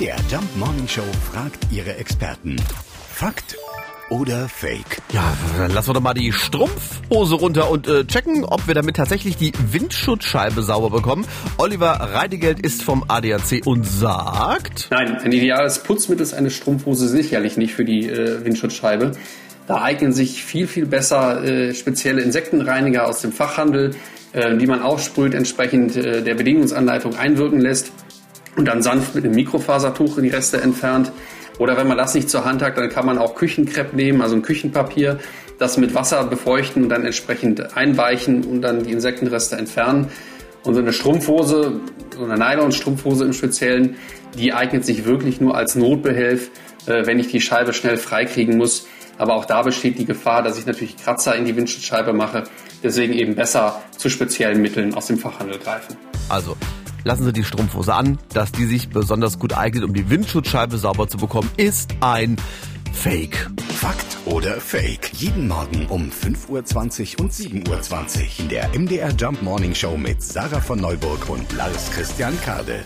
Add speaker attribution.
Speaker 1: MDR Jump Morning Show fragt ihre Experten. Fakt oder Fake?
Speaker 2: Ja, dann lassen wir doch mal die Strumpfhose runter und äh, checken, ob wir damit tatsächlich die Windschutzscheibe sauber bekommen. Oliver Reidegeld ist vom ADAC und sagt...
Speaker 3: Nein, ein ideales Putzmittel ist eine Strumpfhose sicherlich nicht für die äh, Windschutzscheibe. Da eignen sich viel, viel besser äh, spezielle Insektenreiniger aus dem Fachhandel, äh, die man aufsprüht, entsprechend äh, der Bedienungsanleitung einwirken lässt und dann sanft mit einem Mikrofasertuch die Reste entfernt. Oder wenn man das nicht zur Hand hat, dann kann man auch Küchenkrepp nehmen, also ein Küchenpapier, das mit Wasser befeuchten und dann entsprechend einweichen und dann die Insektenreste entfernen. Und so eine Strumpfhose, so eine Nylon-Strumpfhose im Speziellen, die eignet sich wirklich nur als Notbehelf, äh, wenn ich die Scheibe schnell freikriegen muss. Aber auch da besteht die Gefahr, dass ich natürlich Kratzer in die Windschutzscheibe mache. Deswegen eben besser zu speziellen Mitteln aus dem Fachhandel greifen.
Speaker 2: Also, lassen Sie die Strumpfhose an. Dass die sich besonders gut eignet, um die Windschutzscheibe sauber zu bekommen, ist ein Fake.
Speaker 1: Fakt oder Fake? Jeden Morgen um 5.20 Uhr und 7.20 Uhr in der MDR Jump Morning Show mit Sarah von Neuburg und Lars Christian Kade.